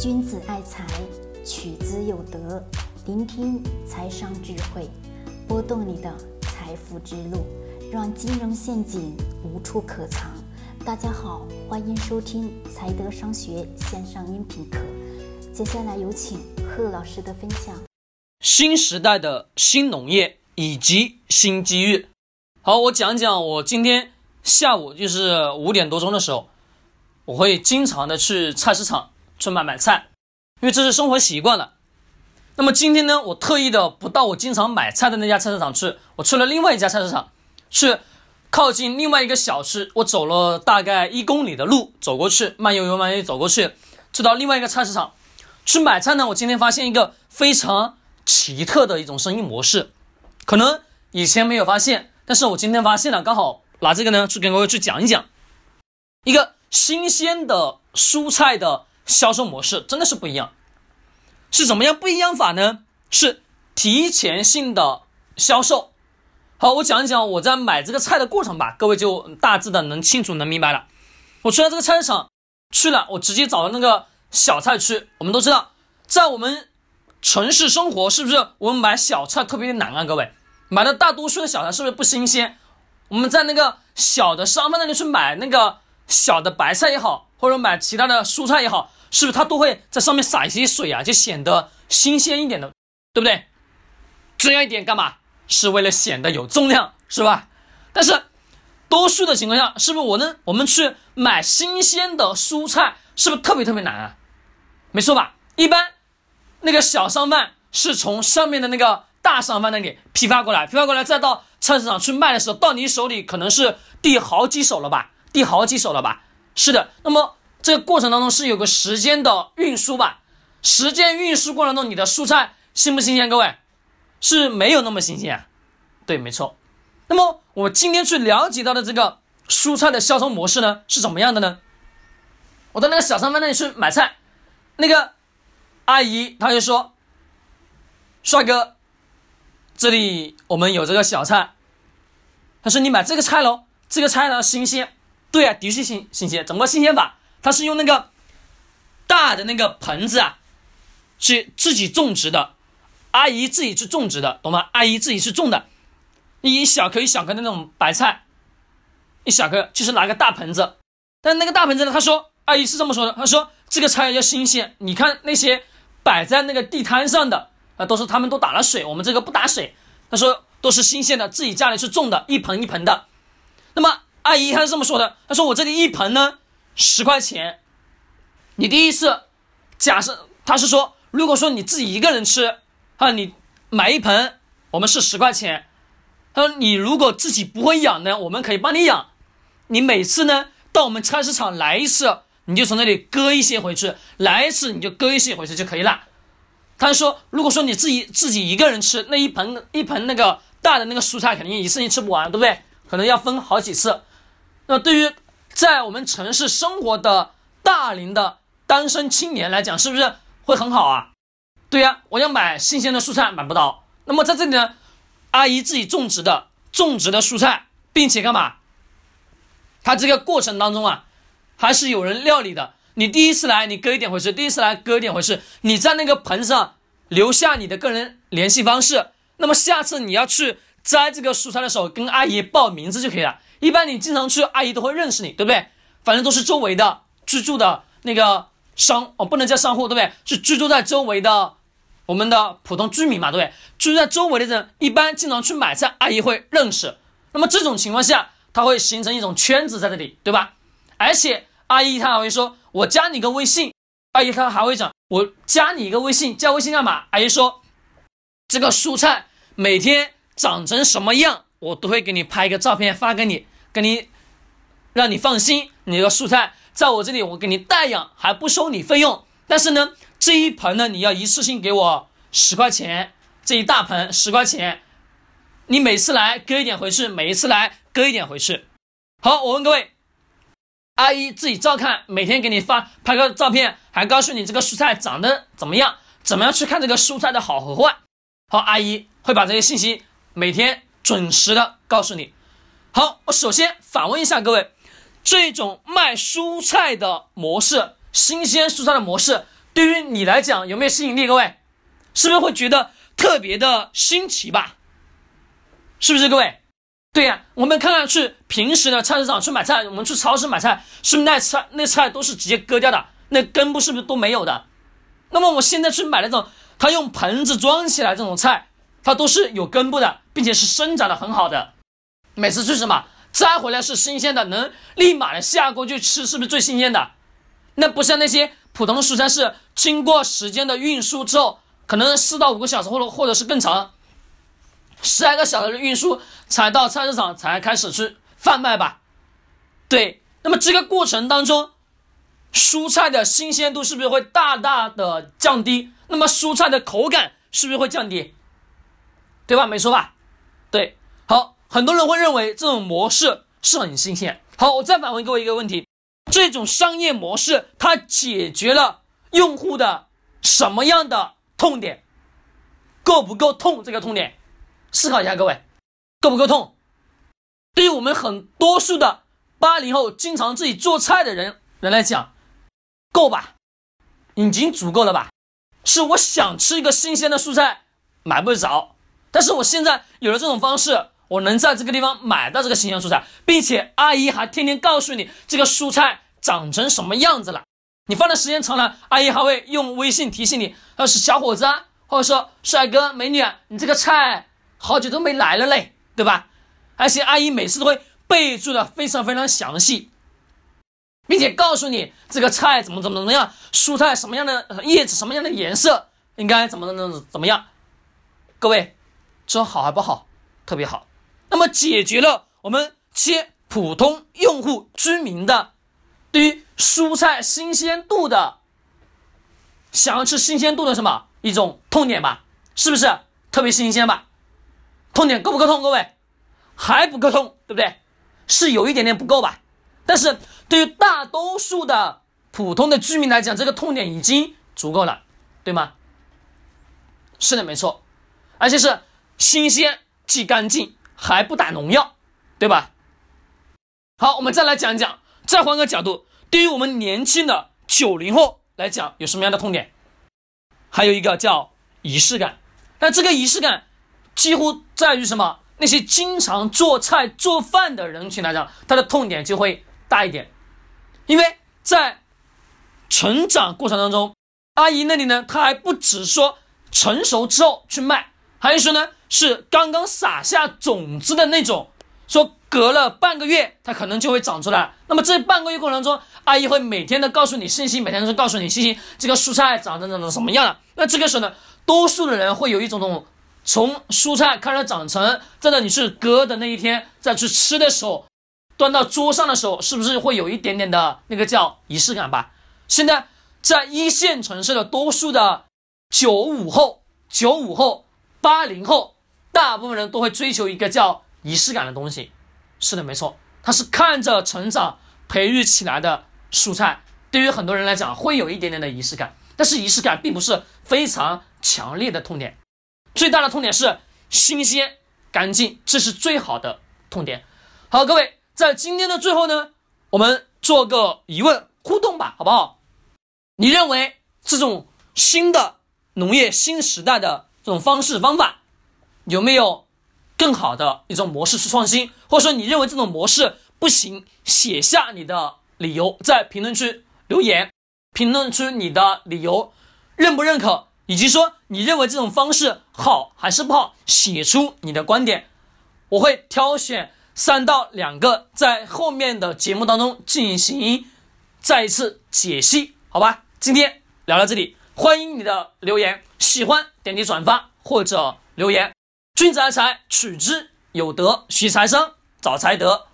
君子爱财，取之有德。聆听财商智慧，拨动你的财富之路，让金融陷阱无处可藏。大家好，欢迎收听财德商学线上音频课。接下来有请贺老师的分享。新时代的新农业以及新机遇。好，我讲讲我今天下午就是五点多钟的时候，我会经常的去菜市场。去买买菜，因为这是生活习惯了。那么今天呢，我特意的不到我经常买菜的那家菜市场去，我去了另外一家菜市场，去靠近另外一个小区。我走了大概一公里的路走过去，慢悠悠慢悠悠走过去，去到另外一个菜市场去买菜呢。我今天发现一个非常奇特的一种生意模式，可能以前没有发现，但是我今天发现了，刚好拿这个呢去跟各位去讲一讲一个新鲜的蔬菜的。销售模式真的是不一样，是怎么样不一样法呢？是提前性的销售。好，我讲一讲我在买这个菜的过程吧，各位就大致的能清楚能明白了。我去了这个菜市场，去了，我直接找了那个小菜区。我们都知道，在我们城市生活，是不是我们买小菜特别的难啊？各位，买的大多数的小菜是不是不新鲜？我们在那个小的商贩那里去买那个小的白菜也好。或者买其他的蔬菜也好，是不是它都会在上面撒一些水啊，就显得新鲜一点的，对不对？这样一点干嘛？是为了显得有重量，是吧？但是多数的情况下，是不是我能？我们去买新鲜的蔬菜，是不是特别特别难啊？没错吧？一般那个小商贩是从上面的那个大商贩那里批发过来，批发过来再到菜市场去卖的时候，到你手里可能是递好几手了吧？递好几手了吧？是的，那么这个过程当中是有个时间的运输吧？时间运输过程中，你的蔬菜新不新鲜？各位是没有那么新鲜，对，没错。那么我今天去了解到的这个蔬菜的销售模式呢，是怎么样的呢？我到那个小商贩那里去买菜，那个阿姨她就说：“帅哥，这里我们有这个小菜。”他说：“你买这个菜喽，这个菜呢新鲜。”对啊，的确新新鲜。怎么新鲜法？它是用那个大的那个盆子啊，去自己种植的。阿姨自己去种植的，懂吗？阿姨自己去种的，一小颗一小颗的那种白菜，一小颗就是拿个大盆子。但那个大盆子呢，他说阿姨是这么说的，他说这个菜要新鲜。你看那些摆在那个地摊上的啊，都是他们都打了水，我们这个不打水。他说都是新鲜的，自己家里去种的，一盆一盆的。那么。阿姨她是这么说的，她说我这里一盆呢十块钱，你第一次假设他是说，如果说你自己一个人吃啊，你买一盆我们是十块钱，他说你如果自己不会养呢，我们可以帮你养，你每次呢到我们菜市场来一次，你就从那里割一些回去，来一次你就割一些回去就可以了。他说，如果说你自己自己一个人吃那一盆一盆那个大的那个蔬菜，肯定一次性吃不完，对不对？可能要分好几次。那对于在我们城市生活的大龄的单身青年来讲，是不是会很好啊？对呀，我要买新鲜的蔬菜买不到。那么在这里呢，阿姨自己种植的种植的蔬菜，并且干嘛？它这个过程当中啊，还是有人料理的。你第一次来，你割一点回去；第一次来，割一点回去。你在那个盆上留下你的个人联系方式。那么下次你要去摘这个蔬菜的时候，跟阿姨报名字就可以了。一般你经常去，阿姨都会认识你，对不对？反正都是周围的居住的那个商哦，不能叫商户，对不对？是居住在周围的我们的普通居民嘛，对不对？居住在周围的人，一般经常去买菜，阿姨会认识。那么这种情况下，它会形成一种圈子在这里，对吧？而且阿姨她还会说：“我加你个微信。”阿姨她还会讲：“我加你一个微信，加微信干嘛？”阿姨说：“这个蔬菜每天长成什么样，我都会给你拍一个照片发给你。”给你，让你放心，你的蔬菜在我这里，我给你代养，还不收你费用。但是呢，这一盆呢，你要一次性给我十块钱，这一大盆十块钱，你每次来割一点回去，每一次来割一点回去。好，我问各位，阿姨自己照看，每天给你发拍个照片，还告诉你这个蔬菜长得怎么样，怎么样去看这个蔬菜的好和坏。好，阿姨会把这些信息每天准时的告诉你。好，我首先反问一下各位，这种卖蔬菜的模式，新鲜蔬菜的模式，对于你来讲有没有吸引力？各位，是不是会觉得特别的新奇吧？是不是各位？对呀，我们看看去平时的菜市场去买菜，我们去超市买菜，是不是那菜那菜都是直接割掉的？那根部是不是都没有的？那么我现在去买那种，他用盆子装起来这种菜，它都是有根部的，并且是生长的很好的。每次去什么摘回来是新鲜的，能立马的下锅去吃，是不是最新鲜的？那不像那些普通的蔬菜是经过时间的运输之后，可能四到五个小时，或者或者是更长，十来个小时的运输才到菜市场才开始去贩卖吧？对，那么这个过程当中，蔬菜的新鲜度是不是会大大的降低？那么蔬菜的口感是不是会降低？对吧？没错吧？对，好，很多人会认为这种模式是很新鲜。好，我再反问各位一个问题。这种商业模式，它解决了用户的什么样的痛点？够不够痛？这个痛点，思考一下，各位，够不够痛？对于我们很多数的八零后经常自己做菜的人人来讲，够吧？已经足够了吧？是我想吃一个新鲜的蔬菜买不着，但是我现在有了这种方式。我能在这个地方买到这个新鲜蔬菜，并且阿姨还天天告诉你这个蔬菜长成什么样子了。你放的时间长了，阿姨还会用微信提醒你，要是小伙子啊，或者说帅哥美女，你这个菜好久都没来了嘞，对吧？而且阿姨每次都会备注的非常非常详细，并且告诉你这个菜怎么怎么怎么样，蔬菜什么样的叶子什么样的颜色，应该怎么怎么怎么样。各位，这好还不好？特别好。那么解决了我们切普通用户居民的对于蔬菜新鲜度的想要吃新鲜度的什么一种痛点吧？是不是特别新鲜吧？痛点够不够痛？各位还不够痛，对不对？是有一点点不够吧？但是对于大多数的普通的居民来讲，这个痛点已经足够了，对吗？是的，没错，而且是新鲜既干净。还不打农药，对吧？好，我们再来讲讲，再换个角度，对于我们年轻的九零后来讲，有什么样的痛点？还有一个叫仪式感。那这个仪式感几乎在于什么？那些经常做菜做饭的人群来讲，他的痛点就会大一点，因为在成长过程当中，阿姨那里呢，她还不止说成熟之后去卖，还有说呢。是刚刚撒下种子的那种，说隔了半个月，它可能就会长出来。那么这半个月过程中，阿姨会每天的告诉你信息，每天都告诉你信息，这个蔬菜长成长成什么样了。那这个时候呢，多数的人会有一种种，从蔬菜开始长成，在那你是割的那一天再去吃的时候，端到桌上的时候，是不是会有一点点的那个叫仪式感吧？现在在一线城市的多数的九五后、九五后、八零后。大部分人都会追求一个叫仪式感的东西，是的，没错，它是看着成长培育起来的蔬菜，对于很多人来讲会有一点点的仪式感，但是仪式感并不是非常强烈的痛点，最大的痛点是新鲜干净，这是最好的痛点。好，各位，在今天的最后呢，我们做个疑问互动吧，好不好？你认为这种新的农业新时代的这种方式方法？有没有更好的一种模式去创新，或者说你认为这种模式不行，写下你的理由，在评论区留言，评论出你的理由，认不认可，以及说你认为这种方式好还是不好，写出你的观点，我会挑选三到两个，在后面的节目当中进行再一次解析，好吧？今天聊到这里，欢迎你的留言，喜欢点击转发或者留言。君子爱财，取之有德；惜财生，找财德。